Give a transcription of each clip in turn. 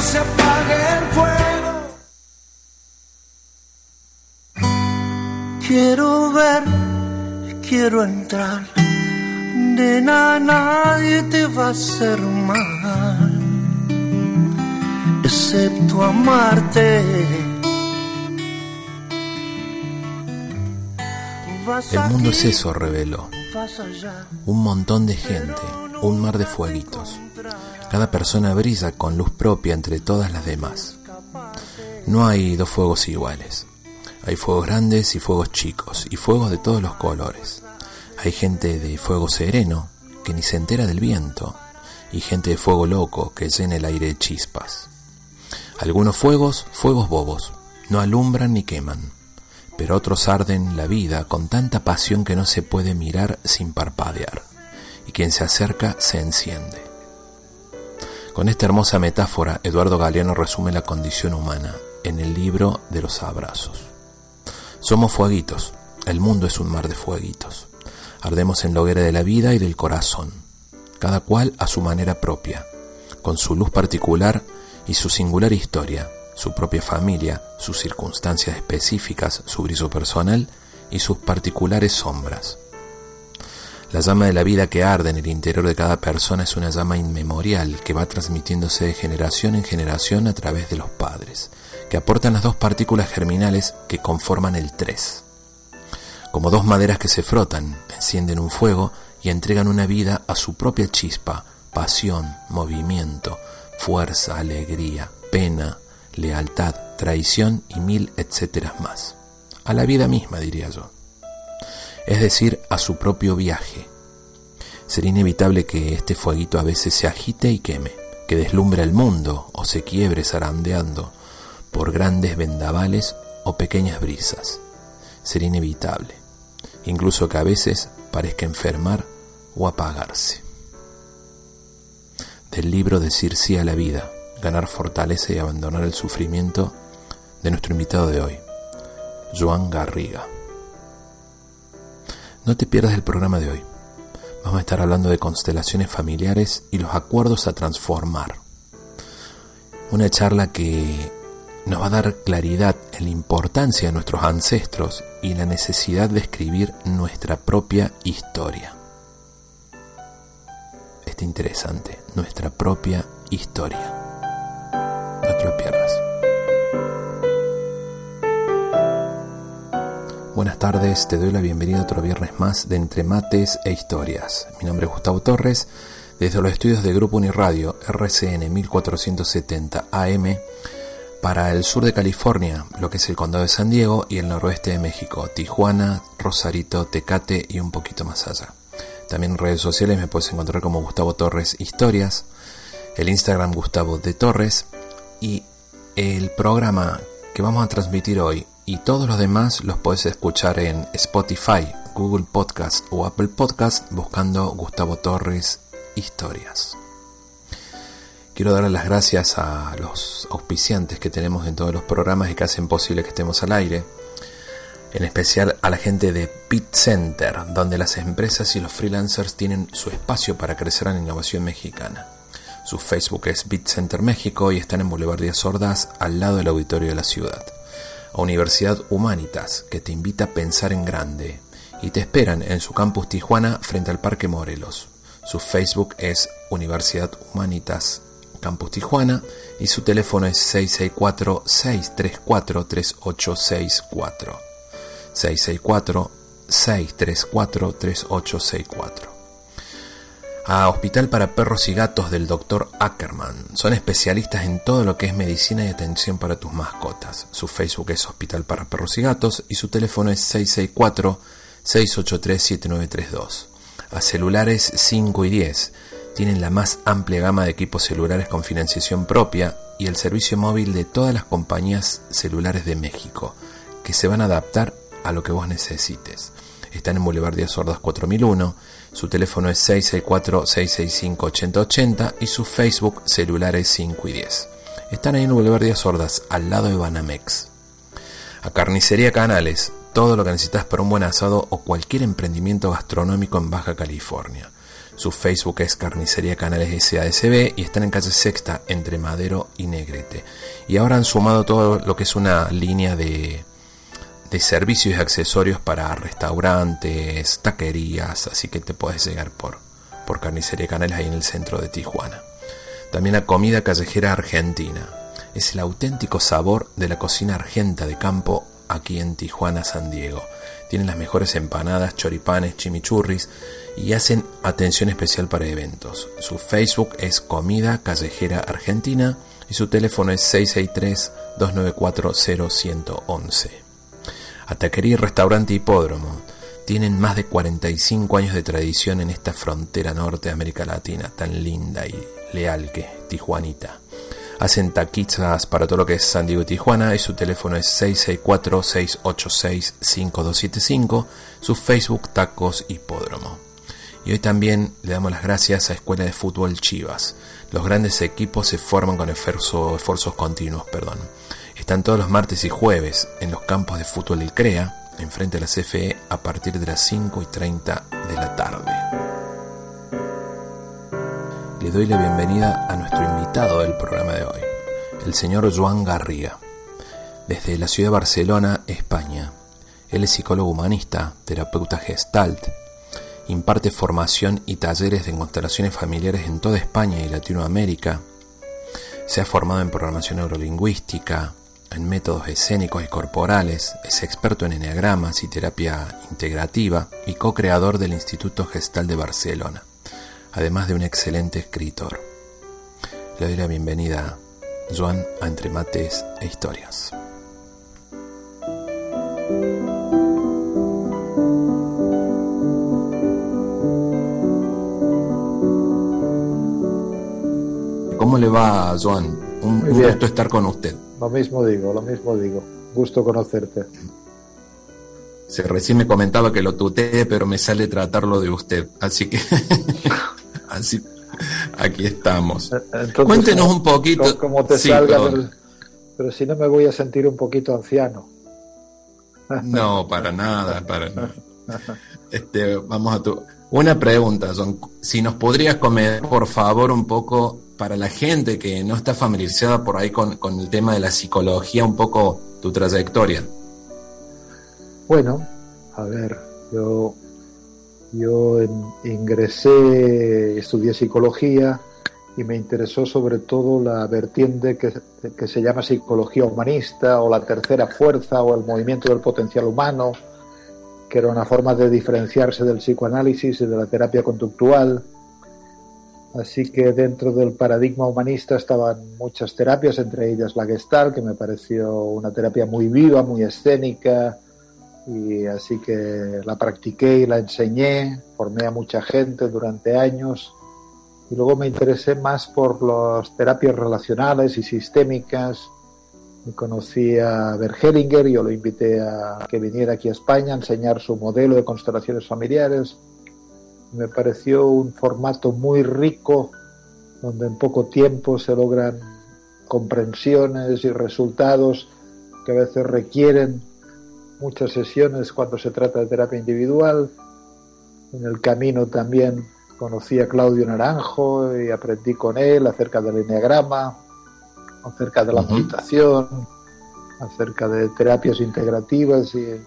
No se apague el fuego. Quiero ver, quiero entrar. Nena, nadie te va a hacer mal, excepto amarte. El mundo es eso, reveló. Un montón de gente, un mar de fueguitos. Cada persona brilla con luz propia entre todas las demás. No hay dos fuegos iguales. Hay fuegos grandes y fuegos chicos, y fuegos de todos los colores. Hay gente de fuego sereno, que ni se entera del viento, y gente de fuego loco, que llena el aire de chispas. Algunos fuegos, fuegos bobos, no alumbran ni queman, pero otros arden la vida con tanta pasión que no se puede mirar sin parpadear, y quien se acerca se enciende. Con esta hermosa metáfora, Eduardo Galeano resume la condición humana en el libro de los abrazos. Somos fueguitos, el mundo es un mar de fueguitos. Ardemos en la hoguera de la vida y del corazón, cada cual a su manera propia, con su luz particular y su singular historia, su propia familia, sus circunstancias específicas, su brillo personal y sus particulares sombras. La llama de la vida que arde en el interior de cada persona es una llama inmemorial que va transmitiéndose de generación en generación a través de los padres, que aportan las dos partículas germinales que conforman el tres. Como dos maderas que se frotan, encienden un fuego y entregan una vida a su propia chispa, pasión, movimiento, fuerza, alegría, pena, lealtad, traición y mil etcéteras más. A la vida misma, diría yo es decir, a su propio viaje. Sería inevitable que este fueguito a veces se agite y queme, que deslumbre el mundo o se quiebre zarandeando por grandes vendavales o pequeñas brisas. Sería inevitable, incluso que a veces parezca enfermar o apagarse. Del libro Decir sí a la vida, ganar fortaleza y abandonar el sufrimiento de nuestro invitado de hoy, Joan Garriga. No te pierdas el programa de hoy. Vamos a estar hablando de constelaciones familiares y los acuerdos a transformar. Una charla que nos va a dar claridad en la importancia de nuestros ancestros y la necesidad de escribir nuestra propia historia. Está interesante, nuestra propia historia. No te lo pierdas. Buenas tardes, te doy la bienvenida otro viernes más de Entre Mates e Historias. Mi nombre es Gustavo Torres, desde los estudios de Grupo Uniradio RCN 1470 AM para el sur de California, lo que es el condado de San Diego y el noroeste de México, Tijuana, Rosarito, Tecate y un poquito más allá. También en redes sociales me puedes encontrar como Gustavo Torres Historias, el Instagram Gustavo de Torres y el programa que vamos a transmitir hoy y todos los demás los puedes escuchar en Spotify, Google Podcast o Apple Podcast buscando Gustavo Torres Historias. Quiero dar las gracias a los auspiciantes que tenemos en todos los programas y que hacen posible que estemos al aire. En especial a la gente de Pit Center, donde las empresas y los freelancers tienen su espacio para crecer en la innovación mexicana. Su Facebook es Bit Center México y están en Boulevard Díaz Ordaz, al lado del auditorio de la ciudad a Universidad Humanitas, que te invita a pensar en grande, y te esperan en su campus Tijuana frente al Parque Morelos. Su Facebook es Universidad Humanitas Campus Tijuana y su teléfono es 664-634-3864. 664-634-3864 a Hospital para Perros y Gatos del Dr. Ackerman. Son especialistas en todo lo que es medicina y atención para tus mascotas. Su Facebook es Hospital para Perros y Gatos y su teléfono es 664-683-7932. a celulares 5 y 10. Tienen la más amplia gama de equipos celulares con financiación propia y el servicio móvil de todas las compañías celulares de México, que se van a adaptar a lo que vos necesites. Están en Boulevard de Sordas 4001, su teléfono es 664-665-8080 y su Facebook celulares 5 y 10. Están ahí en Boulevard de Sordas, al lado de Banamex. A Carnicería Canales, todo lo que necesitas para un buen asado o cualquier emprendimiento gastronómico en Baja California. Su Facebook es Carnicería Canales SASB y están en calle Sexta entre Madero y Negrete. Y ahora han sumado todo lo que es una línea de, de servicios y accesorios para restaurantes, taquerías, así que te puedes llegar por, por Carnicería Canales ahí en el centro de Tijuana. También a comida callejera argentina. Es el auténtico sabor de la cocina argenta de campo aquí en Tijuana, San Diego. Tienen las mejores empanadas, choripanes, chimichurris y hacen atención especial para eventos. Su Facebook es Comida Callejera Argentina y su teléfono es 663-294-0111. Ataquería Restaurante Hipódromo. Tienen más de 45 años de tradición en esta frontera norte de América Latina, tan linda y leal que Tijuanita. Hacen taquitas para todo lo que es San Diego y Tijuana y su teléfono es 664-686-5275, su Facebook Tacos Hipódromo. Y hoy también le damos las gracias a Escuela de Fútbol Chivas. Los grandes equipos se forman con esfuerzos continuos. Perdón. Están todos los martes y jueves en los campos de fútbol del CREA, enfrente a la CFE, a partir de las 5 y 30 de la tarde le doy la bienvenida a nuestro invitado del programa de hoy, el señor Joan Garriga, desde la ciudad de Barcelona, España. Él es psicólogo humanista, terapeuta gestalt, imparte formación y talleres de constelaciones familiares en toda España y Latinoamérica. Se ha formado en programación neurolingüística, en métodos escénicos y corporales, es experto en enneagramas y terapia integrativa y co-creador del Instituto Gestal de Barcelona además de un excelente escritor. Le doy la bienvenida, Joan, a Entre Mates e Historias. ¿Cómo le va, Joan? Un, gusto estar con usted. Lo mismo digo, lo mismo digo. Gusto conocerte. Se recién me comentaba que lo tuteé, pero me sale tratarlo de usted. Así que Así, aquí estamos. Cuéntenos un poquito. Como te salga, pero, si no me voy a sentir un poquito anciano. No, para nada, para nada. Este, vamos a tu. Una pregunta, John. Si nos podrías comer, por favor, un poco para la gente que no está familiarizada por ahí con, el tema de la psicología, un poco tu trayectoria. Bueno, a ver, yo yo ingresé, estudié psicología y me interesó sobre todo la vertiente que, que, se llama psicología humanista o la tercera fuerza o el movimiento del potencial humano, que era una forma de diferenciarse del psicoanálisis y de la terapia conductual. Así que dentro del paradigma humanista estaban muchas terapias, entre ellas la Gestalt, que me pareció una terapia muy viva, muy escénica, y así que la practiqué y la enseñé, formé a mucha gente durante años y luego me interesé más por las terapias relacionales y sistémicas. Y conocí a Bergelinger, yo lo invité a que viniera aquí a España a enseñar su modelo de constelaciones familiares. Me pareció un formato muy rico, donde en poco tiempo se logran comprensiones y resultados que a veces requieren muchas sesiones cuando se trata de terapia individual. En el camino también conocí a Claudio Naranjo y aprendí con él acerca del enneagrama, acerca de la meditación, acerca de terapias integrativas y,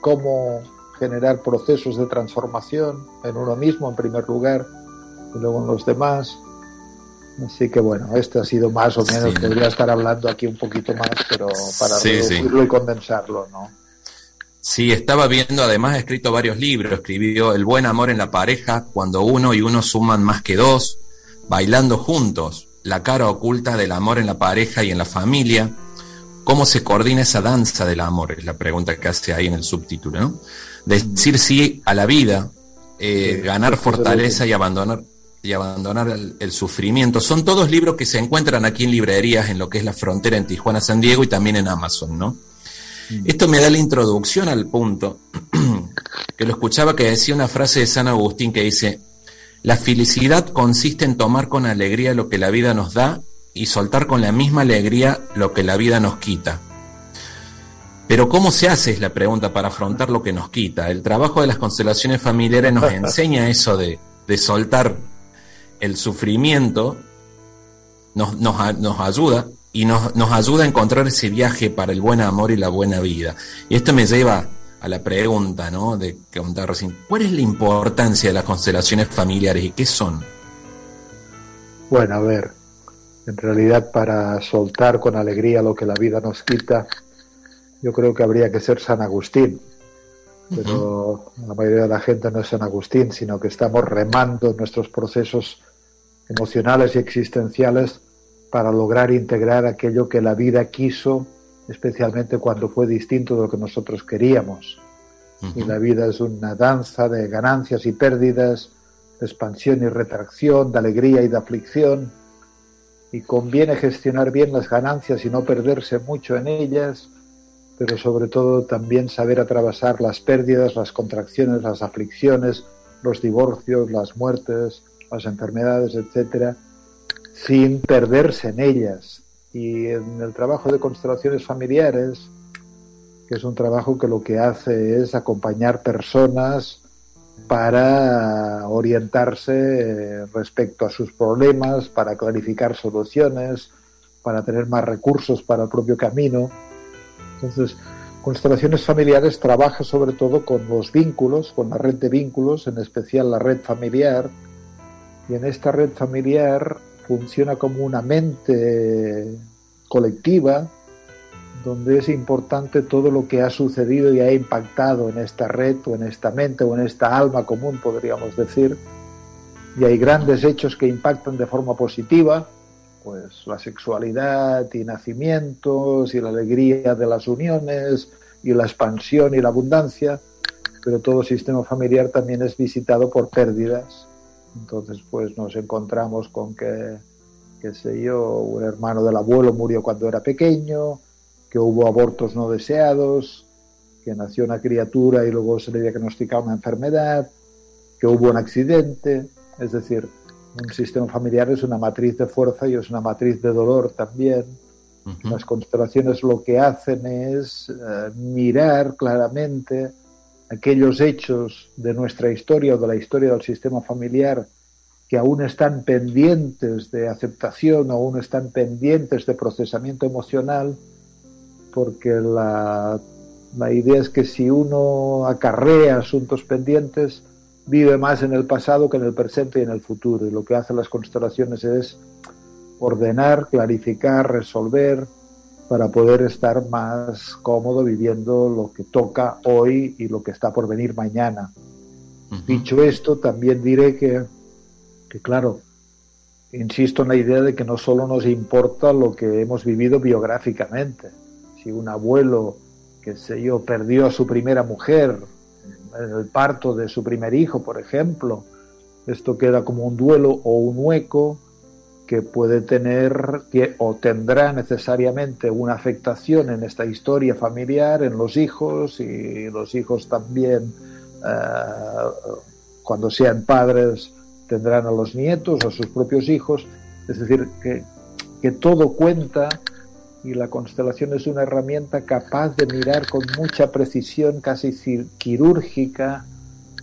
cómo generar procesos de transformación en uno mismo en primer lugar y luego en los demás. Así que bueno, este ha sido más o menos, podría estar hablando aquí un poquito más, pero para reducirlo y condensarlo, ¿no? Sí, estaba viendo, además ha escrito varios libros, escribió El buen amor en la pareja, cuando uno y uno suman más que dos, Bailando juntos, la cara oculta del amor en la pareja y en la familia, cómo se coordina esa danza del amor, es la pregunta que hace ahí en el subtítulo, ¿no? Decir sí a la vida, eh, ganar fortaleza y abandonar y abandonar el, sufrimiento. Son todos libros que se encuentran aquí en librerías en lo que es la frontera en Tijuana, San Diego y también en Amazon, ¿no? Mm. Esto me da la introducción al punto que lo escuchaba que decía una frase de San Agustín que dice, la felicidad consiste en tomar con alegría lo que la vida nos da y soltar con la misma alegría lo que la vida nos quita. Pero ¿cómo se hace? Es la pregunta para afrontar lo que nos quita. El trabajo de las constelaciones familiares nos enseña eso de, soltar el sufrimiento, nos, nos, ayuda y nos, nos, ayuda a encontrar ese viaje para el buen amor y la buena vida. Y esto me lleva a la pregunta, ¿no? De que contaba recién. ¿Cuál es la importancia de las constelaciones familiares y qué son? Bueno, a ver, en realidad para soltar con alegría lo que la vida nos quita, yo creo que habría que ser San Agustín. Pero la mayoría de la gente no es San Agustín, sino que estamos remando nuestros procesos emocionales y existenciales para lograr integrar aquello que la vida quiso, especialmente cuando fue distinto de lo que nosotros queríamos. Y la vida es una danza de ganancias y pérdidas, de expansión y retracción, de alegría y de aflicción. Y conviene gestionar bien las ganancias y no perderse mucho en ellas pero sobre todo también saber atravesar las pérdidas, las contracciones, las aflicciones, los divorcios, las muertes, las enfermedades, etcétera, sin perderse en ellas. Y en el trabajo de constelaciones familiares, que es un trabajo que lo que hace es acompañar personas para orientarse respecto a sus problemas, para clarificar soluciones, para tener más recursos para el propio camino entonces, Constelaciones Familiares trabaja sobre todo con los vínculos, con la red de vínculos, en especial la red familiar, y en esta red familiar funciona como una mente colectiva, donde es importante todo lo que ha sucedido y ha impactado en esta red o en esta mente o en esta alma común, podríamos decir. Y hay grandes hechos que impactan de forma positiva, pues la sexualidad y nacimientos y la alegría de las uniones y la expansión y la abundancia, pero todo sistema familiar también es visitado por pérdidas. Entonces, pues nos encontramos con que, qué sé yo, un hermano del abuelo murió cuando era pequeño, que hubo abortos no deseados, que nació una criatura y luego se le diagnosticaba una enfermedad, que hubo un accidente, es decir, un sistema familiar es una matriz de fuerza y es una matriz de dolor también. Las constelaciones lo que hacen es eh, mirar claramente aquellos hechos de nuestra historia o de la historia del sistema familiar que aún están pendientes de aceptación o aún están pendientes de procesamiento emocional, porque la, la idea es que si uno acarrea asuntos pendientes, vive más en el pasado que en el presente y en el futuro. Y lo que hacen las constelaciones es ordenar, clarificar, resolver para poder estar más cómodo viviendo lo que toca hoy y lo que está por venir mañana. Dicho esto, también diré que, que, claro, insisto en la idea de que no solo nos importa lo que hemos vivido biográficamente. Si un abuelo, que sé yo, perdió a su primera mujer en el parto de su primer hijo, por ejemplo. Esto queda como un duelo o un hueco que puede tener o tendrá necesariamente una afectación en esta historia familiar, en los hijos y los hijos también, eh, cuando sean padres, tendrán a los nietos o sus propios hijos. Es decir, que, que todo cuenta y la constelación es una herramienta capaz de mirar con mucha precisión, casi quirúrgica,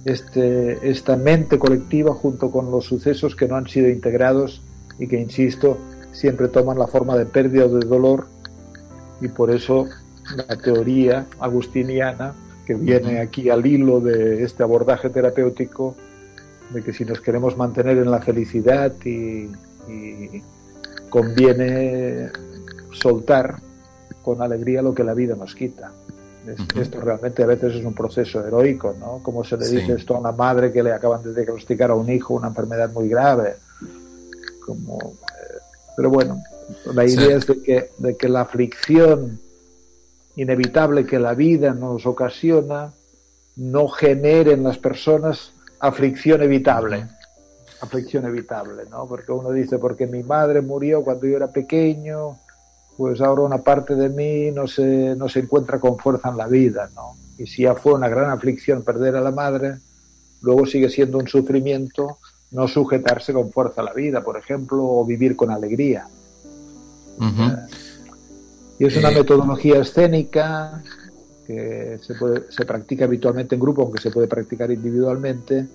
este, esta mente colectiva junto con los sucesos que no han sido integrados y que, insisto, siempre toman la forma de pérdida o de dolor. Y por eso la teoría agustiniana, que viene aquí al hilo de este abordaje terapéutico, de que si nos queremos mantener en la felicidad y, y conviene soltar con alegría lo que la vida nos quita. Esto realmente a veces es un proceso heroico, ¿no? Como se le dice esto a una madre que le acaban de diagnosticar a un hijo una enfermedad muy grave. Como, eh, pero bueno, la idea es de que, de que la aflicción inevitable que la vida nos ocasiona no genere en las personas aflicción evitable. Aflicción evitable, ¿no? Porque uno dice, porque mi madre murió cuando yo era pequeño, pues ahora una parte de mí no se, no se encuentra con fuerza en la vida, ¿no? Y si ya fue una gran aflicción perder a la madre, luego sigue siendo un sufrimiento no sujetarse con fuerza a la vida, por ejemplo, o vivir con alegría. y es una eh, metodología escénica que se, puede, se practica habitualmente en grupo, aunque se puede practicar individualmente,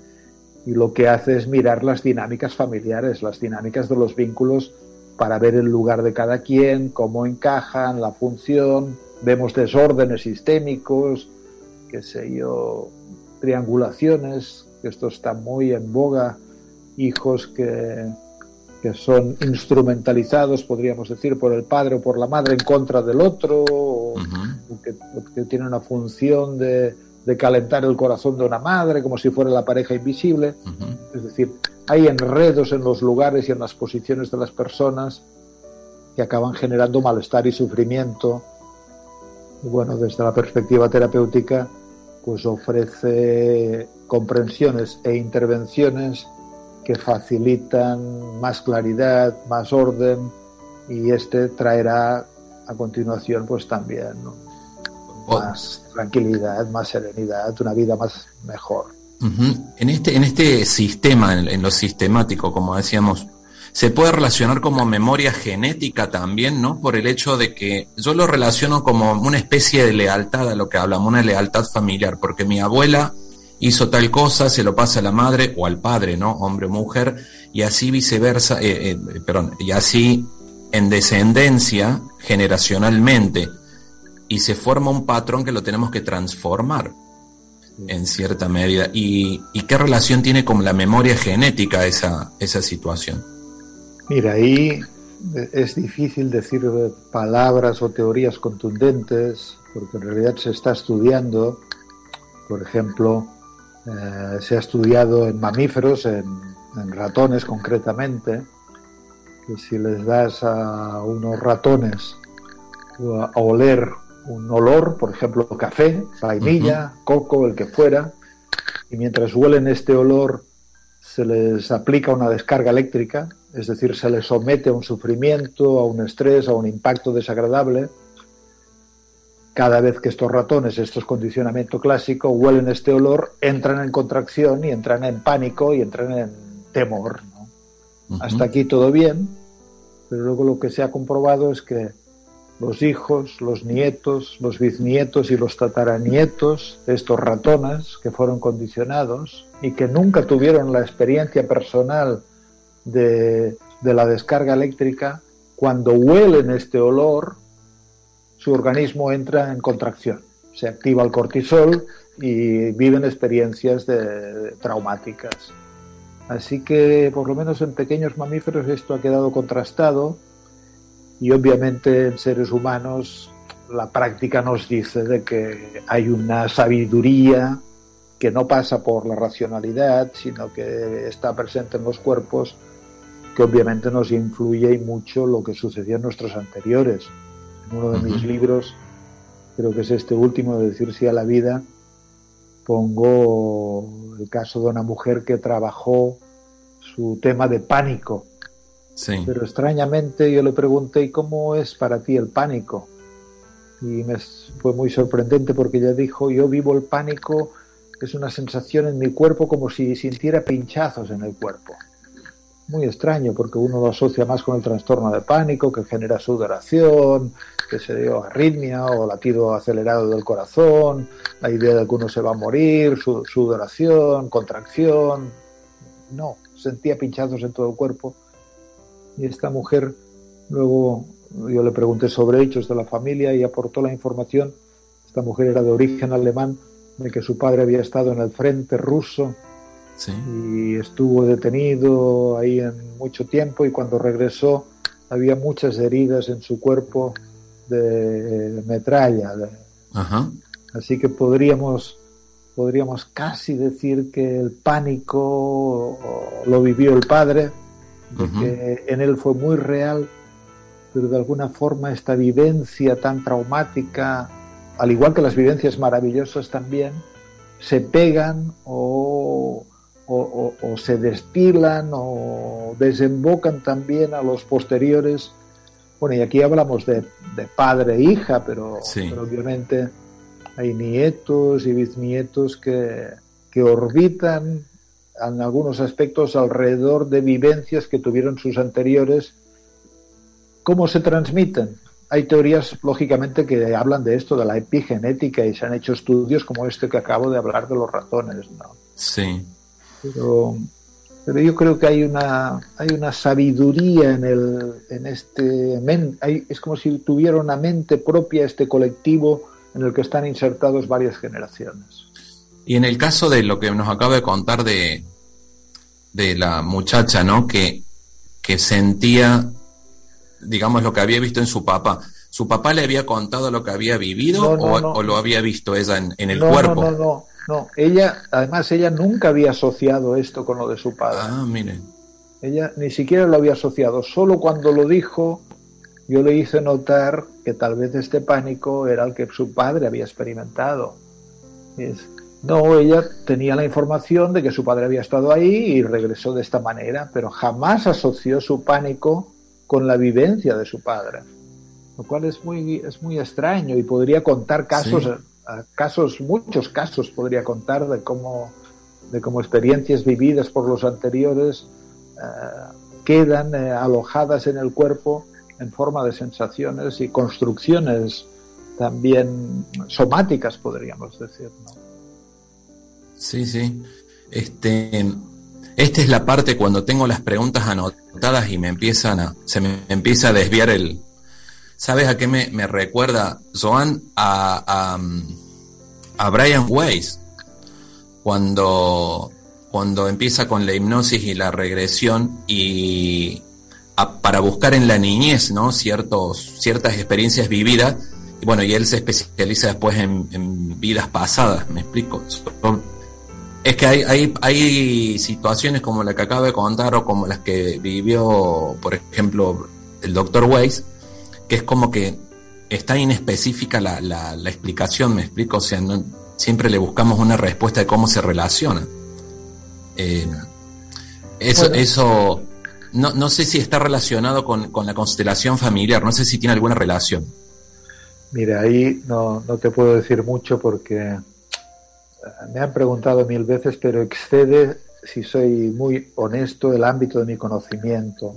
y lo que hace es mirar las dinámicas familiares, las dinámicas de los vínculos para ver el lugar de cada quien, cómo encajan, la función, vemos desórdenes sistémicos, qué sé yo, triangulaciones, que esto está muy en boga, hijos que, que son instrumentalizados, podríamos decir, por el padre o por la madre en contra del otro, o, que, que tienen una función de, de calentar el corazón de una madre como si fuera la pareja invisible. Es decir, hay enredos en los lugares y en las posiciones de las personas que acaban generando malestar y sufrimiento. Y bueno, desde la perspectiva terapéutica, pues ofrece comprensiones e intervenciones que facilitan más claridad, más orden y este traerá a continuación pues también más tranquilidad, más serenidad, una vida más mejor. En este, en este sistema, en, lo sistemático, como decíamos, se puede relacionar como memoria genética también, ¿no? Por el hecho de que yo lo relaciono como una especie de lealtad a lo que hablamos, una lealtad familiar, porque mi abuela hizo tal cosa, se lo pasa a la madre o al padre, ¿no? Hombre o mujer, y así viceversa, eh, eh, perdón, y así en descendencia generacionalmente y se forma un patrón que lo tenemos que transformar en cierta medida. ¿Y, qué relación tiene con la memoria genética esa, esa situación? Mira, ahí es difícil decir palabras o teorías contundentes, porque en realidad se está estudiando, por ejemplo, eh, se ha estudiado en mamíferos, en, en ratones concretamente, que si les das a unos ratones a oler un olor, por ejemplo, café, vainilla, coco, el que fuera, y mientras huelen este olor se les aplica una descarga eléctrica, es decir, se les somete a un sufrimiento, a un estrés, a un impacto desagradable. Cada vez que estos ratones, estos condicionamiento clásico, huelen este olor, entran en contracción y entran en pánico y entran en temor. Hasta aquí todo bien, pero luego lo que se ha comprobado es que los hijos, los nietos, los bisnietos y los tataranietos de estos ratones que fueron condicionados y que nunca tuvieron la experiencia personal de, la descarga eléctrica, cuando huelen este olor, su organismo entra en contracción, se activa el cortisol y viven experiencias traumáticas. Así que, por lo menos en pequeños mamíferos, esto ha quedado contrastado y obviamente en seres humanos la práctica nos dice de que hay una sabiduría que no pasa por la racionalidad, sino que está presente en los cuerpos, que obviamente nos influye y mucho lo que sucedió en nuestros anteriores. En uno de mis libros, creo que es este último, de decir sí a la vida, pongo el caso de una mujer que trabajó su tema de pánico pero extrañamente yo le pregunté, ¿y cómo es para ti el pánico? Y me fue muy sorprendente porque ella dijo, yo vivo el pánico, es una sensación en mi cuerpo como si sintiera pinchazos en el cuerpo. Muy extraño porque uno lo asocia más con el trastorno de pánico que genera sudoración, que se dio arritmia o latido acelerado del corazón, la idea de que uno se va a morir, sudoración, contracción. No, sentía pinchazos en todo el cuerpo y esta mujer, luego yo le pregunté sobre hechos de la familia y aportó la información. Esta mujer era de origen alemán, de que su padre había estado en el frente ruso y estuvo detenido ahí en mucho tiempo y cuando regresó había muchas heridas en su cuerpo de metralla. Así que podríamos, podríamos casi decir que el pánico lo vivió el padre, que en él fue muy real, pero de alguna forma esta vivencia tan traumática, al igual que las vivencias maravillosas también, se pegan o o, se destilan o desembocan también a los posteriores. Bueno, y aquí hablamos de, padre e hija, pero, obviamente hay nietos y bisnietos que, que orbitan en algunos aspectos alrededor de vivencias que tuvieron sus anteriores. ¿Cómo se transmiten? Hay teorías, lógicamente, que hablan de esto, de la epigenética, y se han hecho estudios como este que acabo de hablar de los ratones, ¿no? Sí. Pero, pero yo creo que hay una, hay una sabiduría en, el, en este... Hay, es como si tuviera una mente propia este colectivo en el que están insertados varias generaciones. Y en el caso de lo que nos acaba de contar de, de la muchacha, ¿no? Que, que sentía, digamos, lo que había visto en su papá. ¿Su papá le había contado lo que había vivido o, lo había visto ella en, el cuerpo? No, no, no. Ella, además, ella nunca había asociado esto con lo de su padre. Ah, miren. Ella ni siquiera lo había asociado. Solo cuando lo dijo, yo le hice notar que tal vez este pánico era el que su padre había experimentado. Es, no, ella tenía la información de que su padre había estado ahí y regresó de esta manera, pero jamás asoció su pánico con la vivencia de su padre, lo cual es muy, es muy extraño y podría contar casos, casos, muchos casos podría contar de cómo, de cómo experiencias vividas por los anteriores eh, quedan eh, alojadas en el cuerpo en forma de sensaciones y construcciones también somáticas, podríamos decir. ¿no? Sí, sí. Este, esta es la parte cuando tengo las preguntas anotadas y me empiezan a, se me empieza a desviar el... ¿Sabes a qué me, recuerda, Joan? A, a, Brian Weiss, cuando, cuando empieza con la hipnosis y la regresión y para buscar en la niñez, ¿no? Ciertos, ciertas experiencias vividas. Y bueno, y él se especializa después en vidas pasadas, ¿me explico? Es que hay, hay, hay situaciones como la que acabo de contar o como las que vivió, por ejemplo, el doctor Weiss, que es como que está inespecífica la, la, explicación, me explico, o sea, siempre le buscamos una respuesta de cómo se relaciona. Eh, eso, eso no, no, sé si está relacionado con, con, la constelación familiar, no sé si tiene alguna relación. Mira, ahí no, no te puedo decir mucho porque me han preguntado mil veces, pero excede, si soy muy honesto, el ámbito de mi conocimiento.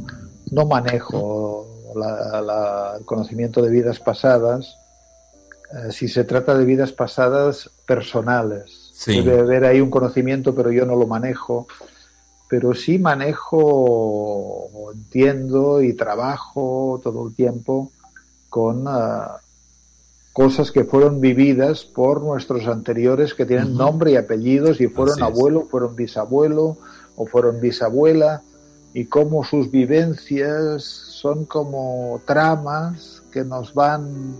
No manejo el conocimiento de vidas pasadas. Eh, si se trata de vidas pasadas personales, debe haber ahí un conocimiento, pero yo no lo manejo. Pero sí manejo, entiendo y trabajo todo el tiempo con ah, cosas que fueron vividas por nuestros anteriores que tienen nombre y apellidos y fueron abuelo, fueron bisabuelo o fueron bisabuela y cómo sus vivencias son como tramas que nos van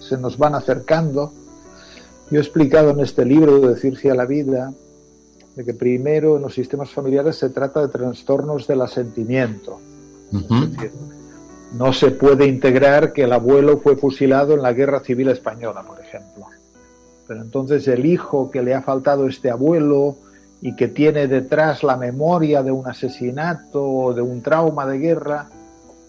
se nos van acercando. Yo he explicado en este libro de a la vida de que primero en los sistemas familiares se trata de trastornos del asentimiento. No se puede integrar que el abuelo fue fusilado en la Guerra Civil Española, por ejemplo. Pero entonces el hijo que le ha faltado este abuelo y que tiene detrás la memoria de un asesinato o de un trauma de guerra,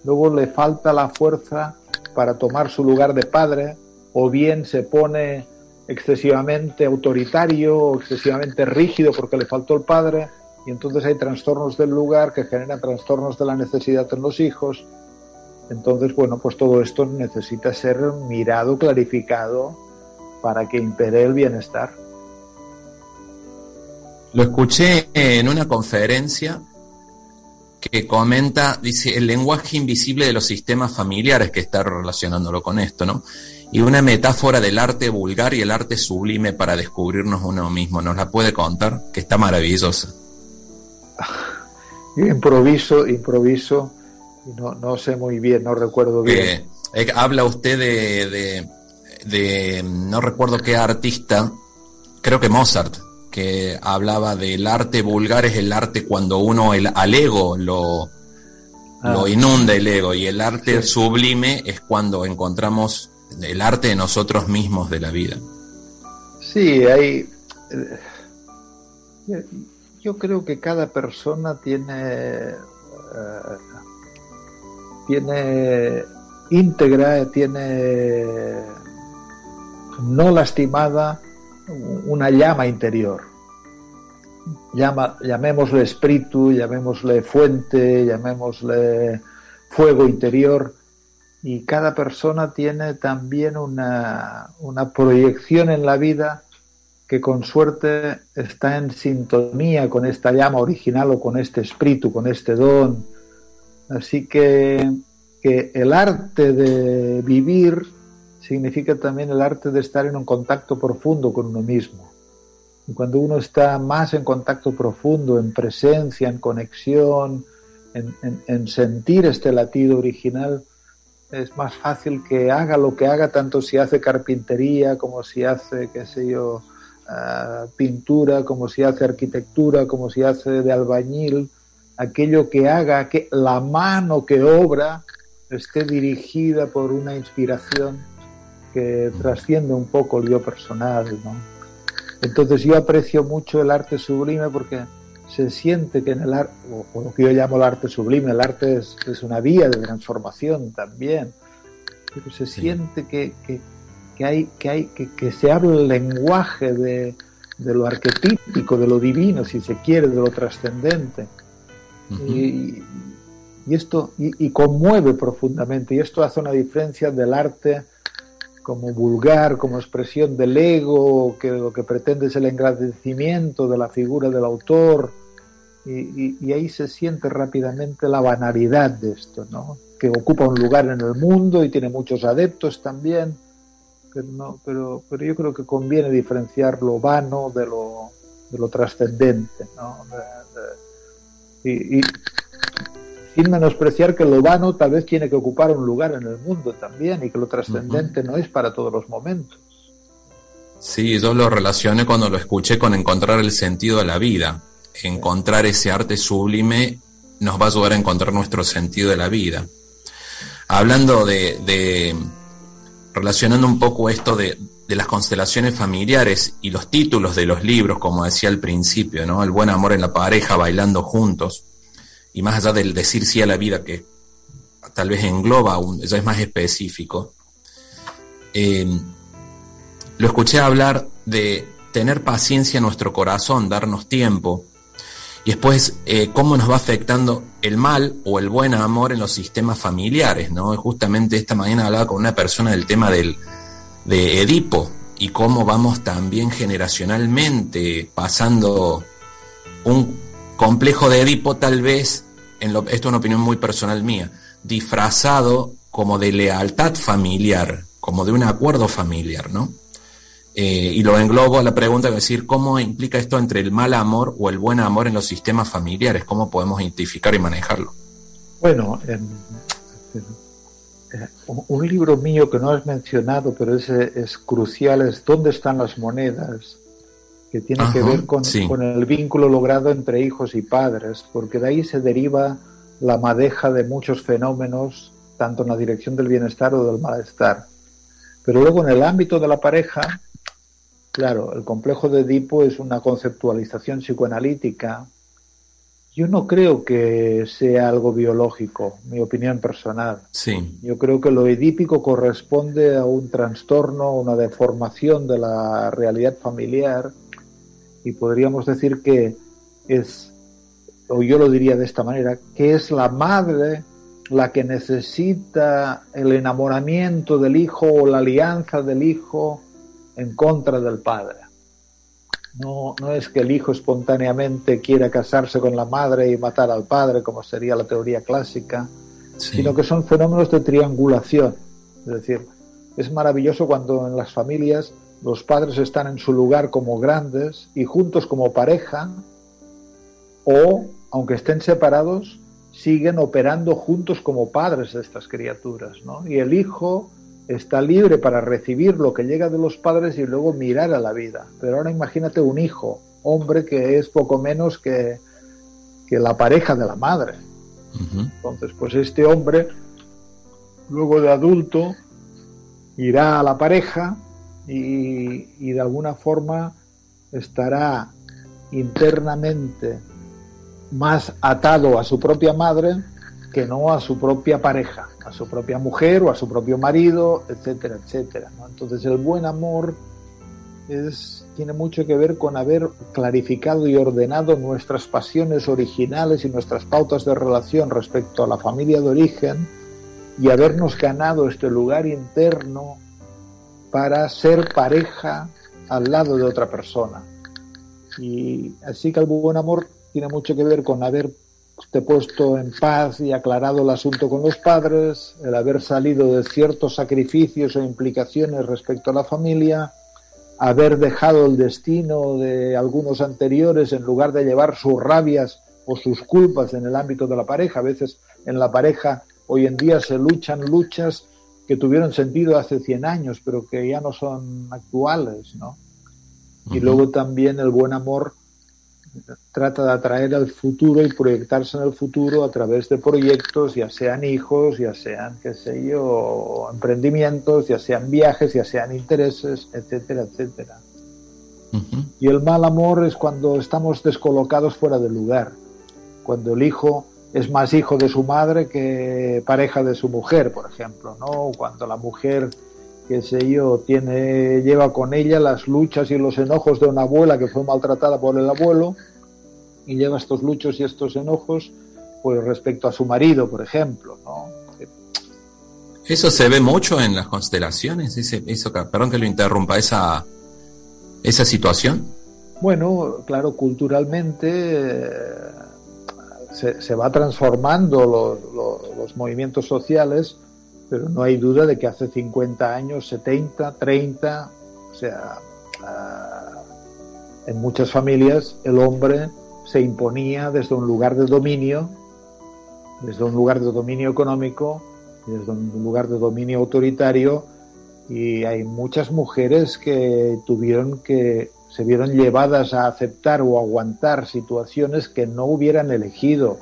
luego le falta la fuerza para tomar su lugar de padre o bien se pone excesivamente autoritario o excesivamente rígido porque le faltó el padre y entonces hay trastornos del lugar que generan trastornos de la necesidad en los hijos entonces, bueno, pues todo esto necesita ser mirado, clarificado, para que impere el bienestar. Lo escuché en una conferencia que comenta, dice, el lenguaje invisible de los sistemas familiares, que está relacionándolo con esto, ¿no? Y una metáfora del arte vulgar y el arte sublime para descubrirnos uno mismo. ¿Nos la puede contar? Que está maravillosa. improviso, improviso no, no sé muy bien, no recuerdo bien. Eh, habla usted de, de, no recuerdo qué artista, creo que Mozart, que hablaba del arte vulgar es el arte cuando uno el, al ego lo, lo ah. inunda el ego y el arte sublime es cuando encontramos el arte de nosotros mismos de la vida. Sí, hay... Eh, yo creo que cada persona tiene, eh, tiene íntegra, tiene no lastimada una llama interior. Llama, llamémosle espíritu, llamémosle fuente, llamémosle fuego interior. Y cada persona tiene también una, una proyección en la vida que con suerte está en sintonía con esta llama original o con este espíritu, con este don. Así que, que el arte de vivir significa también el arte de estar en un contacto profundo con uno mismo. Y cuando uno está más en contacto profundo, en presencia, en conexión, en, en, sentir este latido original, es más fácil que haga lo que haga, tanto si hace carpintería como si hace, qué sé yo, uh, pintura, como si hace arquitectura, como si hace de albañil, aquello que haga, que la mano que obra esté dirigida por una inspiración que trasciende un poco el yo personal, ¿no? Entonces yo aprecio mucho el arte sublime porque se siente que en el arte, o, lo que yo llamo el arte sublime, el arte es, es una vía de transformación también, pero se sí. siente que, que, que, hay, que, hay, que, que se habla el lenguaje de, de, lo arquetípico, de lo divino, si se quiere, de lo trascendente. Y, esto y, y, conmueve profundamente, y esto hace una diferencia del arte como vulgar, como expresión del ego, que lo que pretende es el engrandecimiento de la figura del autor, y, ahí se siente rápidamente la banalidad de esto, ¿no? que ocupa un lugar en el mundo y tiene muchos adeptos también, pero, yo creo que conviene diferenciar lo vano de lo, de lo trascendente. Y, y sin menospreciar que lo vano tal vez tiene que ocupar un lugar en el mundo también y que lo trascendente uh -huh. no es para todos los momentos. Sí, yo lo relacioné cuando lo escuché con encontrar el sentido de la vida. Encontrar ese arte sublime nos va a ayudar a encontrar nuestro sentido de la vida. Hablando de, de relacionando un poco esto de, de, las constelaciones familiares y los títulos de los libros, como decía al principio, ¿no? El buen amor en la pareja, bailando juntos y más allá del decir sí a la vida, que tal vez engloba, un, ya es más específico, eh, lo escuché hablar de tener paciencia en nuestro corazón, darnos tiempo, y después eh, cómo nos va afectando el mal o el buen amor en los sistemas familiares, ¿no? Justamente esta mañana hablaba con una persona del tema del, de Edipo y cómo vamos también generacionalmente pasando un complejo de Edipo tal vez en lo, esto es una opinión muy personal mía, disfrazado como de lealtad familiar, como de un acuerdo familiar, ¿no? Eh, y lo englobo a la pregunta de decir cómo implica esto entre el mal amor o el buen amor en los sistemas familiares, cómo podemos identificar y manejarlo. Bueno, en, en, un libro mío que no has mencionado, pero es, es crucial, es ¿Dónde están las monedas? que tiene Ajá, que ver con, sí. con, el vínculo logrado entre hijos y padres, porque de ahí se deriva la madeja de muchos fenómenos, tanto en la dirección del bienestar o del malestar. Pero luego en el ámbito de la pareja, claro, el complejo de Edipo es una conceptualización psicoanalítica. Yo no creo que sea algo biológico, mi opinión personal. Sí. Yo creo que lo edípico corresponde a un trastorno, una deformación de la realidad familiar y podríamos decir que es, o yo lo diría de esta manera, que es la madre la que necesita el enamoramiento del hijo o la alianza del hijo en contra del padre. No, no es que el hijo espontáneamente quiera casarse con la madre y matar al padre, como sería la teoría clásica, sí. sino que son fenómenos de triangulación. Es decir, es maravilloso cuando en las familias los padres están en su lugar como grandes y juntos como pareja, o, aunque estén separados, siguen operando juntos como padres de estas criaturas, ¿no? Y el hijo está libre para recibir lo que llega de los padres y luego mirar a la vida. Pero ahora imagínate un hijo, hombre que es poco menos que, que la pareja de la madre. Uh -huh. Entonces, pues este hombre, luego de adulto, irá a la pareja y, y de alguna forma estará internamente más atado a su propia madre que no a su propia pareja, a su propia mujer o a su propio marido, etcétera, etcétera. Entonces el buen amor es, tiene mucho que ver con haber clarificado y ordenado nuestras pasiones originales y nuestras pautas de relación respecto a la familia de origen y habernos ganado este lugar interno para ser pareja al lado de otra persona. Y así que el buen amor tiene mucho que ver con haber puesto en paz y aclarado el asunto con los padres, el haber salido de ciertos sacrificios o implicaciones respecto a la familia, haber dejado el destino de algunos anteriores en lugar de llevar sus rabias o sus culpas en el ámbito de la pareja. A veces en la pareja hoy en día se luchan luchas que tuvieron sentido hace 100 años, pero que ya no son actuales, ¿no? Y luego también el buen amor trata de atraer al futuro y proyectarse en el futuro a través de proyectos, ya sean hijos, ya sean, qué sé yo, emprendimientos, ya sean viajes, ya sean intereses, etcétera, etcétera. Y el mal amor es cuando estamos descolocados fuera del lugar, cuando el hijo es más hijo de su madre que pareja de su mujer, por ejemplo, ¿no? Cuando la mujer qué sé yo, tiene, lleva con ella las luchas y los enojos de una abuela que fue maltratada por el abuelo y lleva estos luchos y estos enojos pues respecto a su marido, por ejemplo, ¿no? Eso se ve mucho en las constelaciones, ese, eso, perdón que lo interrumpa, esa, esa situación. Bueno, claro, culturalmente eh, se, se, va transformando los, los movimientos sociales pero no hay duda de que hace 50 años, 70, 30, o sea, ah, en muchas familias el hombre se imponía desde un lugar de dominio, desde un lugar de dominio económico, desde un lugar de dominio autoritario, y hay muchas mujeres que tuvieron que se vieron llevadas a aceptar o aguantar situaciones que no hubieran elegido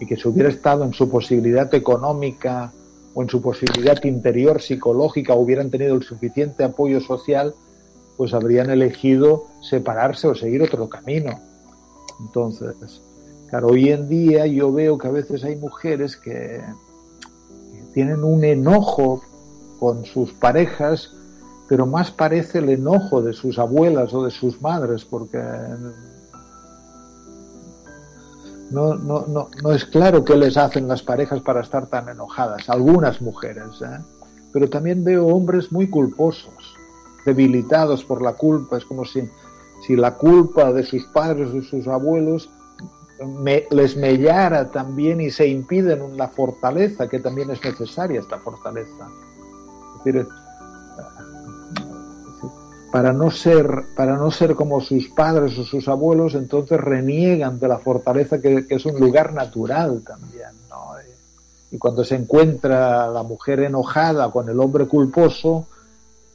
y que si hubiera estado en su posibilidad económica, o en su posibilidad interior psicológica hubieran tenido el suficiente apoyo social, pues habrían elegido separarse o seguir otro camino. Entonces, claro, hoy en día yo veo que a veces hay mujeres que tienen un enojo con sus parejas, pero más parece el enojo de sus abuelas o de sus madres, porque no, no, no, no es claro qué les hacen las parejas para estar tan enojadas, algunas mujeres, ¿eh? pero también veo hombres muy culposos, debilitados por la culpa, es como si, si la culpa de sus padres o sus abuelos les mellara también y se impiden la fortaleza, que también es necesaria esta fortaleza. Es decir, para no ser para no ser como sus padres o sus abuelos entonces reniegan de la fortaleza que, es un lugar natural también ¿no? y cuando se encuentra la mujer enojada con el hombre culposo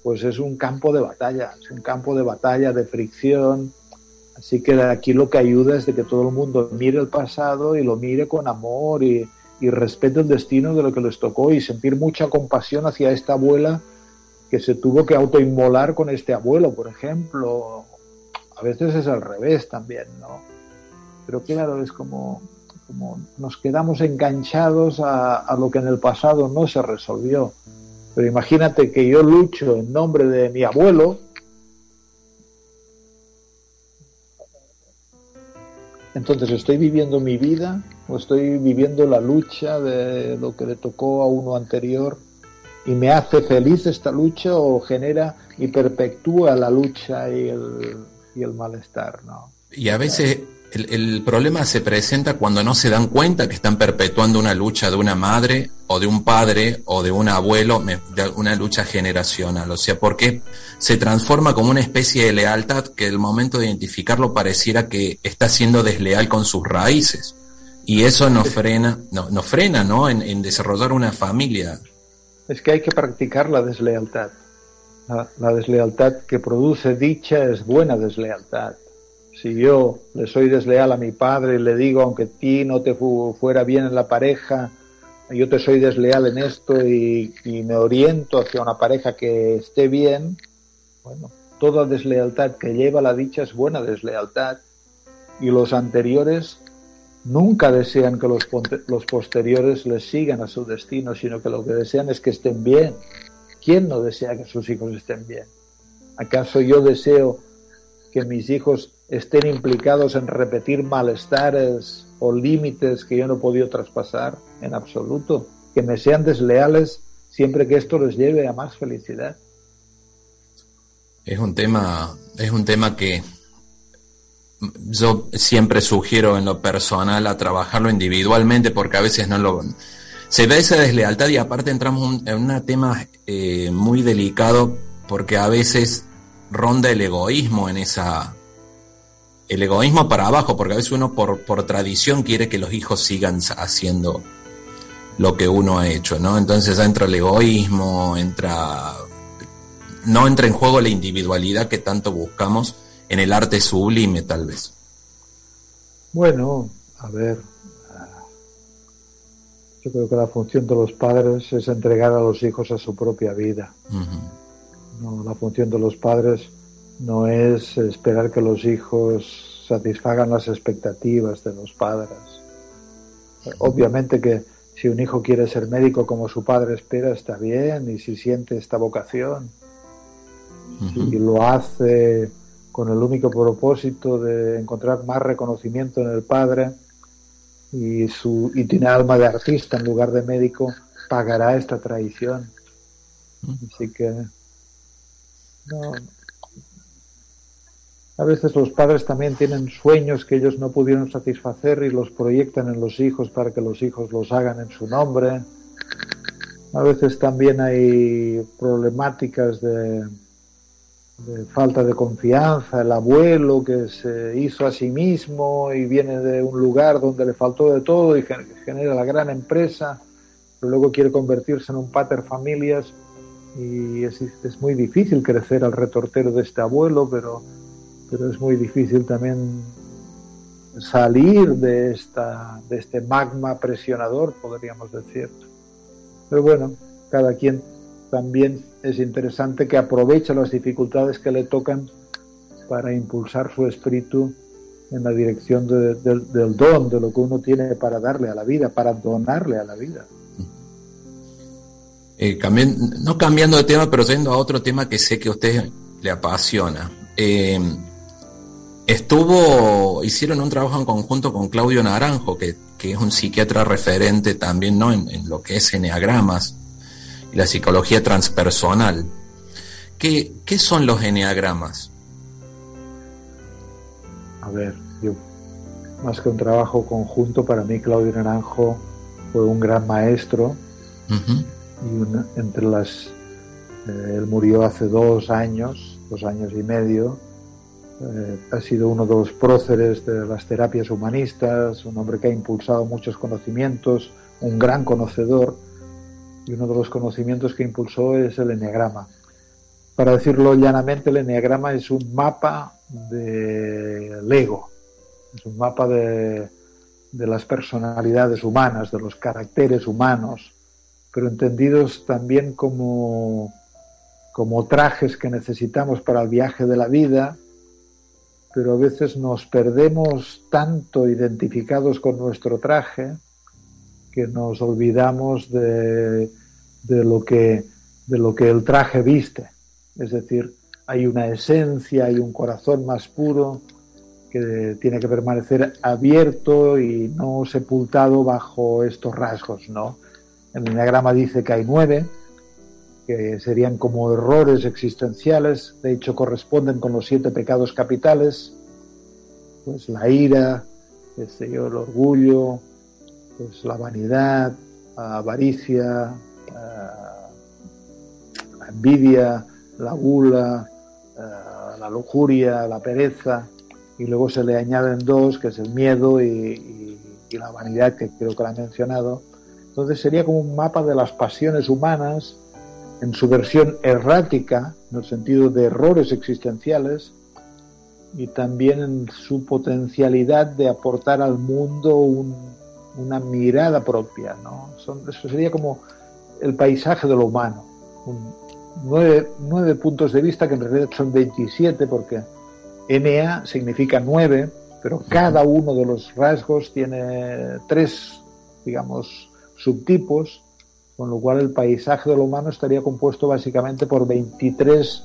pues es un campo de batalla es un campo de batalla de fricción así que aquí lo que ayuda es de que todo el mundo mire el pasado y lo mire con amor y, y respete el destino de lo que les tocó y sentir mucha compasión hacia esta abuela que se tuvo que autoinmolar con este abuelo, por ejemplo. A veces es al revés también, ¿no? Pero claro, es como, como nos quedamos enganchados a, a lo que en el pasado no se resolvió. Pero imagínate que yo lucho en nombre de mi abuelo, Entonces, ¿estoy viviendo mi vida o estoy viviendo la lucha de lo que le tocó a uno anterior? Y me hace feliz esta lucha o genera y perpetúa la lucha y el, y el malestar, ¿no? Y a veces el, el, problema se presenta cuando no se dan cuenta que están perpetuando una lucha de una madre o de un padre o de un abuelo, de una lucha generacional. O sea, porque se transforma como una especie de lealtad que el momento de identificarlo pareciera que está siendo desleal con sus raíces. Y eso nos frena, no, nos frena ¿no? En, en desarrollar una familia es que hay que practicar la deslealtad. La, deslealtad que produce dicha es buena deslealtad. Si yo le soy desleal a mi padre y le digo, aunque a ti no te fuera bien en la pareja, yo te soy desleal en esto y, me oriento hacia una pareja que esté bien, bueno, toda deslealtad que lleva la dicha es buena deslealtad. y los anteriores nunca desean que los, los posteriores les sigan a su destino, sino que lo que desean es que estén bien. ¿Quién no desea que sus hijos estén bien? ¿Acaso yo deseo que mis hijos estén implicados en repetir malestares o límites que yo no he podido traspasar? En absoluto. Que me sean desleales siempre que esto les lleve a más felicidad. Es un tema, es un tema que yo siempre sugiero en lo personal a trabajarlo individualmente porque a veces no lo se ve esa deslealtad y aparte entramos en un tema eh, muy delicado porque a veces ronda el egoísmo en esa el egoísmo para abajo porque a veces uno por, por tradición quiere que los hijos sigan haciendo lo que uno ha hecho, ¿no? Entonces entra el egoísmo, entra no entra en juego la individualidad que tanto buscamos en el arte sublime, tal vez. Bueno, a ver, yo creo que la función de los padres es entregar a los hijos a su propia vida. no, la función de los padres no es esperar que los hijos satisfagan las expectativas de los padres. Obviamente que si un hijo quiere ser médico como su padre espera, está bien, y si siente esta vocación, y lo hace con el único propósito de encontrar más reconocimiento en el padre y, su, y tiene alma de artista en lugar de médico, pagará esta traición. Así que no, a veces los padres también tienen sueños que ellos no pudieron satisfacer y los proyectan en los hijos para que los hijos los hagan en su nombre. A veces también hay problemáticas de, falta de confianza, el abuelo que se hizo a sí mismo y viene de un lugar donde le faltó de todo y genera la gran empresa, pero luego quiere convertirse en un pater familias y es, es muy difícil crecer al retortero de este abuelo, pero, pero es muy difícil también salir de, esta, de este magma presionador, podríamos decir. Pero bueno, cada quien también es interesante que aproveche las dificultades que le tocan para impulsar su espíritu en la dirección del don, de lo que uno tiene para darle a la vida, para donarle a la vida. Eh, no cambiando de tema, pero yendo a otro tema que sé que usted le apasiona. Eh, estuvo, hicieron un trabajo en conjunto con Claudio Naranjo, que, es un psiquiatra referente también ¿no? en, en lo que es eneagramas y la psicología transpersonal. ¿Qué, qué son los eneagramas? A ver, yo, más que un trabajo conjunto, para mí Claudio Naranjo fue un gran maestro y entre las eh, él murió hace dos años, dos años y medio. Eh, ha sido uno de los próceres de las terapias humanistas, un hombre que ha impulsado muchos conocimientos, un gran conocedor y uno de los conocimientos que impulsó es el enneagrama. Para decirlo llanamente, el enneagrama es un mapa del ego, es un mapa de, de las personalidades humanas, de los caracteres humanos, pero entendidos también como, como trajes que necesitamos para el viaje de la vida, pero a veces nos perdemos tanto identificados con nuestro traje que nos olvidamos de, de, lo que, de lo que el traje viste. Es decir, hay una esencia, hay un corazón más puro que tiene que permanecer abierto y no sepultado bajo estos rasgos, ¿no? El diagrama dice que hay nueve, que serían como errores existenciales, de hecho corresponden con los siete pecados capitales, pues la ira, el orgullo, pues la vanidad, la avaricia, la envidia, la gula, la lujuria, la pereza, y luego se le añaden dos, que es el miedo y, la vanidad, que creo que la ha mencionado. Entonces sería como un mapa de las pasiones humanas en su versión errática, en el sentido de errores existenciales, y también en su potencialidad de aportar al mundo una mirada propia. ¿no? eso sería como el paisaje de lo humano. nueve, puntos de vista, que en realidad son 27, porque NA significa nueve, pero cada uno de los rasgos tiene tres, digamos, subtipos, con lo cual el paisaje de lo humano estaría compuesto básicamente por 23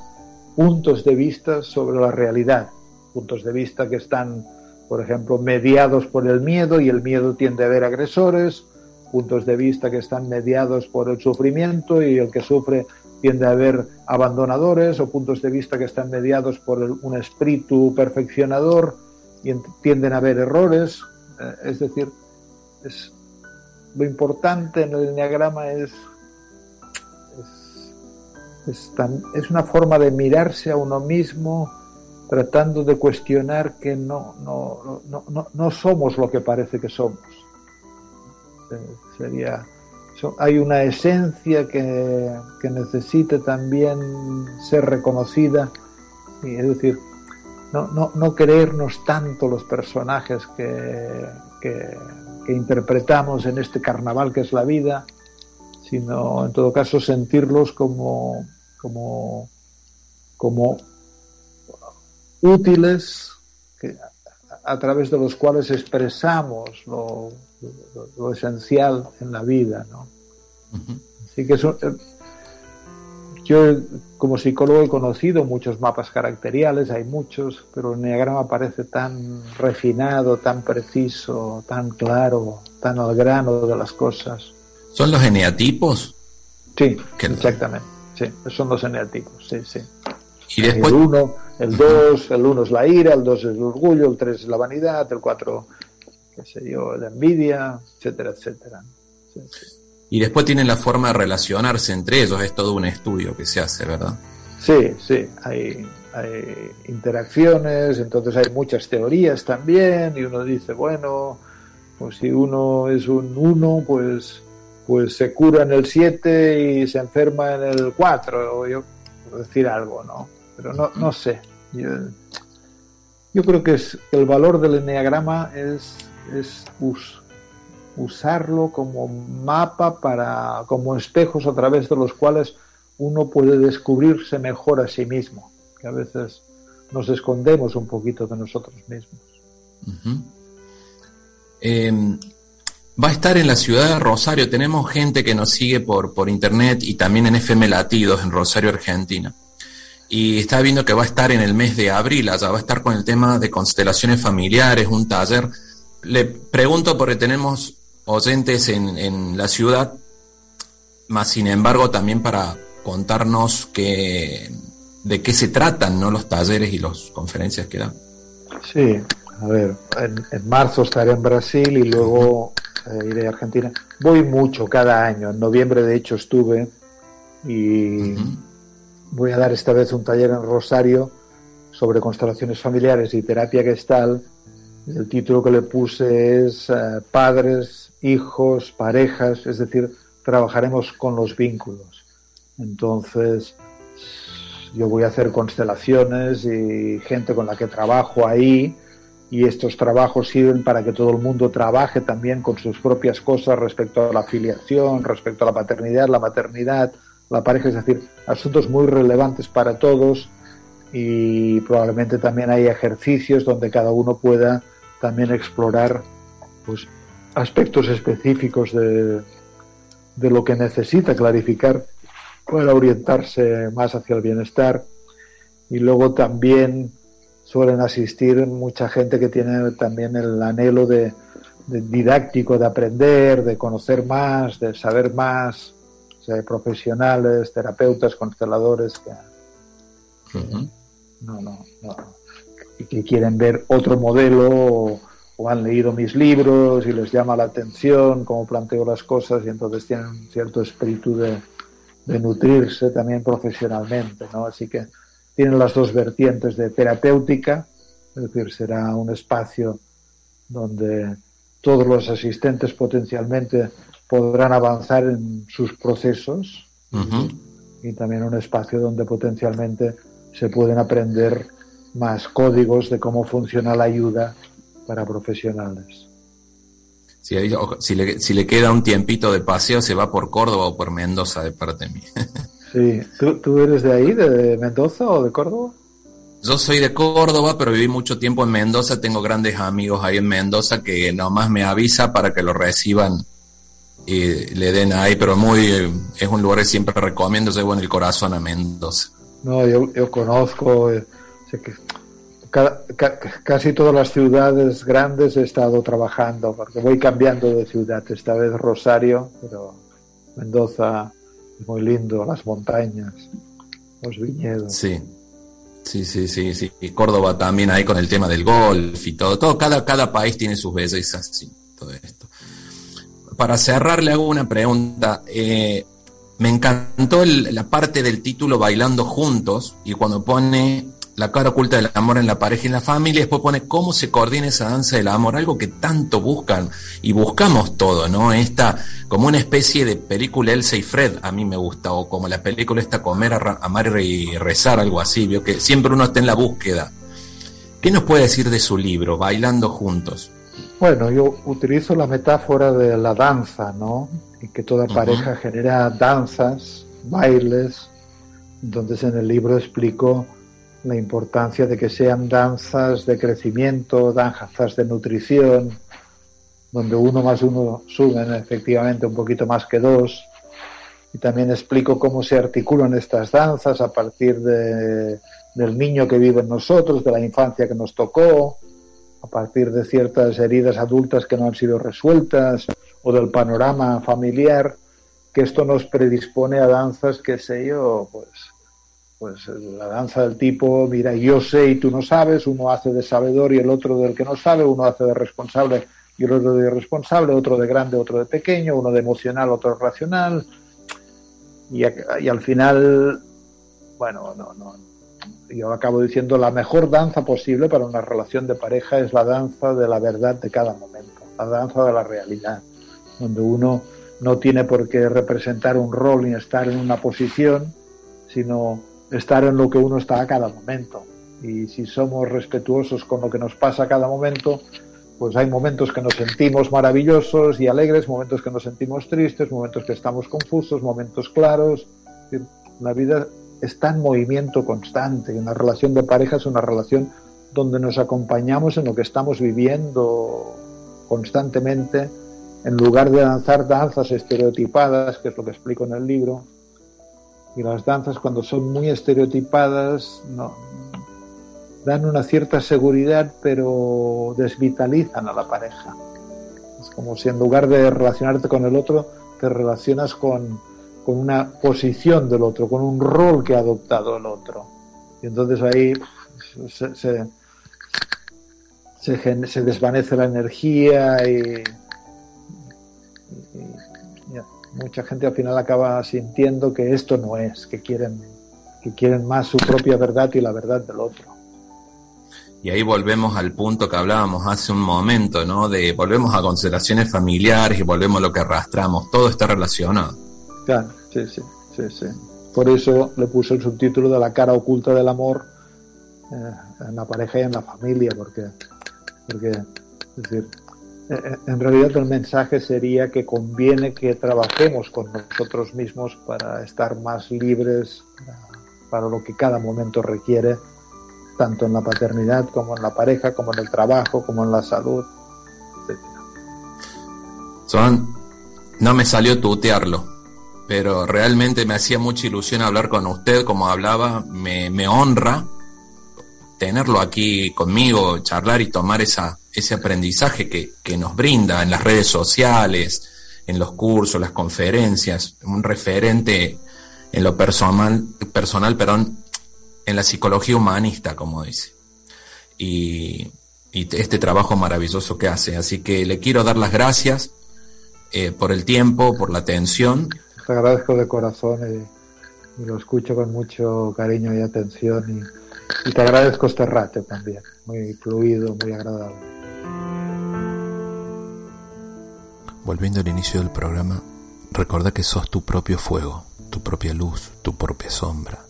puntos de vista sobre la realidad, puntos de vista que están, por ejemplo, mediados por el miedo y el miedo tiende a ver agresores, puntos de vista que están mediados por el sufrimiento y el que sufre tiende a haber abandonadores o puntos de vista que están mediados por un espíritu perfeccionador y tienden a haber errores. Eh, es decir, es, lo importante en el enneagrama es, es, es, una forma de mirarse a uno mismo tratando de cuestionar que no, no, no, no somos lo que parece que somos. Eh, sería hay una esencia que, que necesita también ser reconocida, y es decir, no, no, no creernos tanto los personajes que, que, interpretamos en este carnaval que es la vida, sino en todo caso sentirlos como, como, como útiles a, través de los cuales expresamos lo, lo, esencial en la vida, ¿no? Así que eso, eh, yo como psicólogo he conocido muchos mapas caracteriales, hay muchos, pero el enneagrama parece tan refinado, tan preciso, tan claro, tan al grano de las cosas. ¿Son los eneatipos? Sí, exactamente. Sí, son los eneatipos, sí, sí. Y después... El 1, el 2, el 1 es la ira, el 2 es el orgullo, el 3 es la vanidad, el 4 qué sé yo, la envidia, etcétera, etcétera. Y después tienen la forma de relacionarse entre ellos, es todo un estudio que se hace, ¿verdad? Sí, sí, hay, hay interacciones, entonces hay muchas teorías también, y uno dice, bueno, pues si uno es un 1, pues, pues se cura en el 7 y se enferma en el 4, o yo, por decir algo, ¿no? Pero no, no sé. Yo, yo creo que es, el valor del enneagrama es es usarlo como mapa para, como espejos a través de los cuales uno puede descubrirse mejor a sí mismo, que a veces nos escondemos un poquito de nosotros mismos. Em, va a estar en la ciudad de Rosario, tenemos gente que nos sigue por, por internet y también en FM Latidos en Rosario, Argentina. Y está viendo que va a estar en el mes de abril, allá va a estar con el tema de constelaciones familiares, un taller le pregunto porque tenemos oyentes en, la ciudad, más sin embargo también para contarnos que, de qué se tratan ¿no? los talleres y las conferencias que dan. Sí, a ver, en, marzo estaré en Brasil y luego eh, iré a Argentina. Voy mucho cada año, en noviembre de hecho estuve y voy a dar esta vez un taller en Rosario sobre constelaciones familiares y terapia gestal el título que le puse es eh, Padres, hijos, parejas, es decir, trabajaremos con los vínculos. Entonces, yo voy a hacer constelaciones y gente con la que trabajo ahí y estos trabajos sirven para que todo el mundo trabaje también con sus propias cosas respecto a la afiliación, respecto a la paternidad, la maternidad, la pareja, es decir, asuntos muy relevantes para todos y probablemente también hay ejercicios donde cada uno pueda también explorar pues, aspectos específicos de, de lo que necesita clarificar para orientarse más hacia el bienestar. Y luego también suelen asistir mucha gente que tiene también el anhelo de, didáctico, de aprender, de conocer más, de saber más, profesionales, terapeutas, consteladores que, no, no, no, y que quieren ver otro modelo o, han leído mis libros y les llama la atención cómo planteo las cosas y entonces tienen un cierto espíritu de, de nutrirse también profesionalmente, ¿no? Así que tienen las dos vertientes de terapéutica, es decir, será un espacio donde todos los asistentes potencialmente podrán avanzar en sus procesos y también un espacio donde potencialmente se pueden aprender más códigos de cómo funciona la ayuda para profesionales. Si, le, si le queda un tiempito de paseo, se va por Córdoba o por Mendoza de parte mía. sí, ¿Tú, eres de ahí, de Mendoza o de Córdoba? yo soy de Córdoba, pero viví mucho tiempo en Mendoza, tengo grandes amigos ahí en Mendoza que nomás me avisa para que lo reciban y le den ahí, pero muy es un lugar que siempre recomiendo, llevo en el corazón a Mendoza. No, yo, yo conozco, eh, sé que casi todas las ciudades grandes he estado trabajando, porque voy cambiando de ciudad, esta vez Rosario, pero Mendoza es muy lindo, las montañas, los viñedos. Sí. Sí, sí, sí, sí. Y Córdoba también ahí con el tema del golf y todo. todo cada, cada país tiene sus bellezas, sí, todo esto. Para cerrar, le hago una pregunta. Eh, me encantó la parte del título Bailando Juntos y cuando pone la cara oculta del amor en la pareja y en la familia, después pone cómo se coordina esa danza del amor, algo que tanto buscan y buscamos todo, ¿no? Esta, como una especie de película Elsa y Fred, a mí me gusta, o como la película esta Comer, Amar y Rezar, algo así, vio que siempre uno está en la búsqueda. ¿Qué nos puede decir de su libro, Bailando Juntos? Bueno, yo utilizo la metáfora de la danza, ¿no? Y que toda pareja genera danzas, bailes. Entonces en el libro explico la importancia de que sean danzas de crecimiento, danzas de nutrición, donde uno más uno suben efectivamente un poquito más que dos. Y también explico cómo se articulan estas danzas a partir de, del niño que vive en nosotros, de la infancia que nos tocó, a partir de ciertas heridas adultas que no han sido resueltas o del panorama familiar, que esto nos predispone a danzas, que sé yo, pues pues la danza del tipo, mira, yo sé y tú no sabes, uno hace de sabedor y el otro del que no sabe, uno hace de responsable y el otro de irresponsable, otro de grande, otro de pequeño, uno de emocional, otro racional. Y, y al final, bueno, no, no, yo acabo diciendo, la mejor danza posible para una relación de pareja es la danza de la verdad de cada momento, la danza de la realidad, donde uno no tiene por qué representar un rol ni estar en una posición, sino estar en lo que uno está a cada momento. Y si somos respetuosos con lo que nos pasa a cada momento, pues hay momentos que nos sentimos maravillosos y alegres, momentos que nos sentimos tristes, momentos que estamos confusos, momentos claros. La vida está en movimiento constante una relación de pareja es una relación donde nos acompañamos en lo que estamos viviendo constantemente, en lugar de danzar danzas estereotipadas, que es lo que explico en el libro, y las danzas cuando son muy estereotipadas dan una cierta seguridad pero desvitalizan a la pareja. Es como si en lugar de relacionarte con el otro, te relacionas con, con una posición del otro, con un rol que ha adoptado el otro. Y entonces ahí se, desvanece la energía y, mucha gente al final acaba sintiendo que esto no es, que quieren, que quieren más su propia verdad y la verdad del otro. Y ahí volvemos al punto que hablábamos hace un momento, ¿no? De volvemos a consideraciones familiares y volvemos a lo que arrastramos. Todo está relacionado. Claro, sí, sí, sí, sí. Por eso le puse el subtítulo de la cara oculta del amor eh, en la pareja y en la familia, porque, porque decir, eh, en realidad el mensaje sería que conviene que trabajemos con nosotros mismos para estar más libres para lo que cada momento requiere, tanto en la paternidad como en la pareja, como en el trabajo, como en la salud, etc. No me salió tutearlo, pero realmente me hacía mucha ilusión hablar con usted como hablaba, me, me honra tenerlo aquí conmigo, charlar y tomar esa, ese aprendizaje que, que, nos brinda en las redes sociales, en los cursos, las conferencias, un referente en lo personal, personal perdón, en la psicología humanista, como dice. Y, y este trabajo maravilloso que hace. Así que le quiero dar las gracias eh, por el tiempo, por la atención. Te agradezco de corazón y, lo escucho con mucho cariño y atención. Y y te agradezco este rato también, muy fluido, muy agradable. Volviendo al inicio del programa, recuerda que sos tu propio fuego, tu propia luz, tu propia sombra,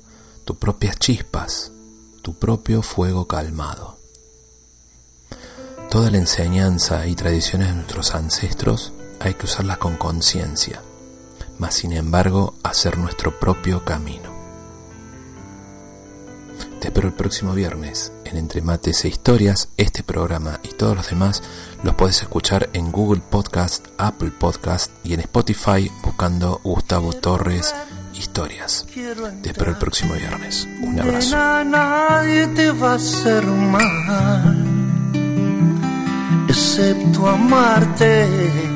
tus propias chispas, tu propio fuego calmado. Toda la enseñanza y tradiciones de nuestros ancestros hay que usarlas con conciencia, mas sin embargo hacer nuestro propio camino. Te espero el próximo viernes en Entre Mates e Historias. Este programa y todos los demás los puedes escuchar en Google Podcast, Apple Podcast y en Spotify buscando Gustavo Torres Historias. Te espero el próximo viernes. Un abrazo. nadie te va a hacer mal, excepto amarte.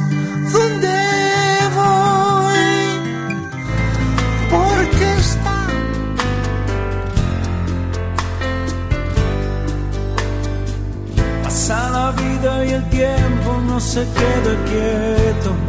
pasa la vida y el tiempo no se queda quieto.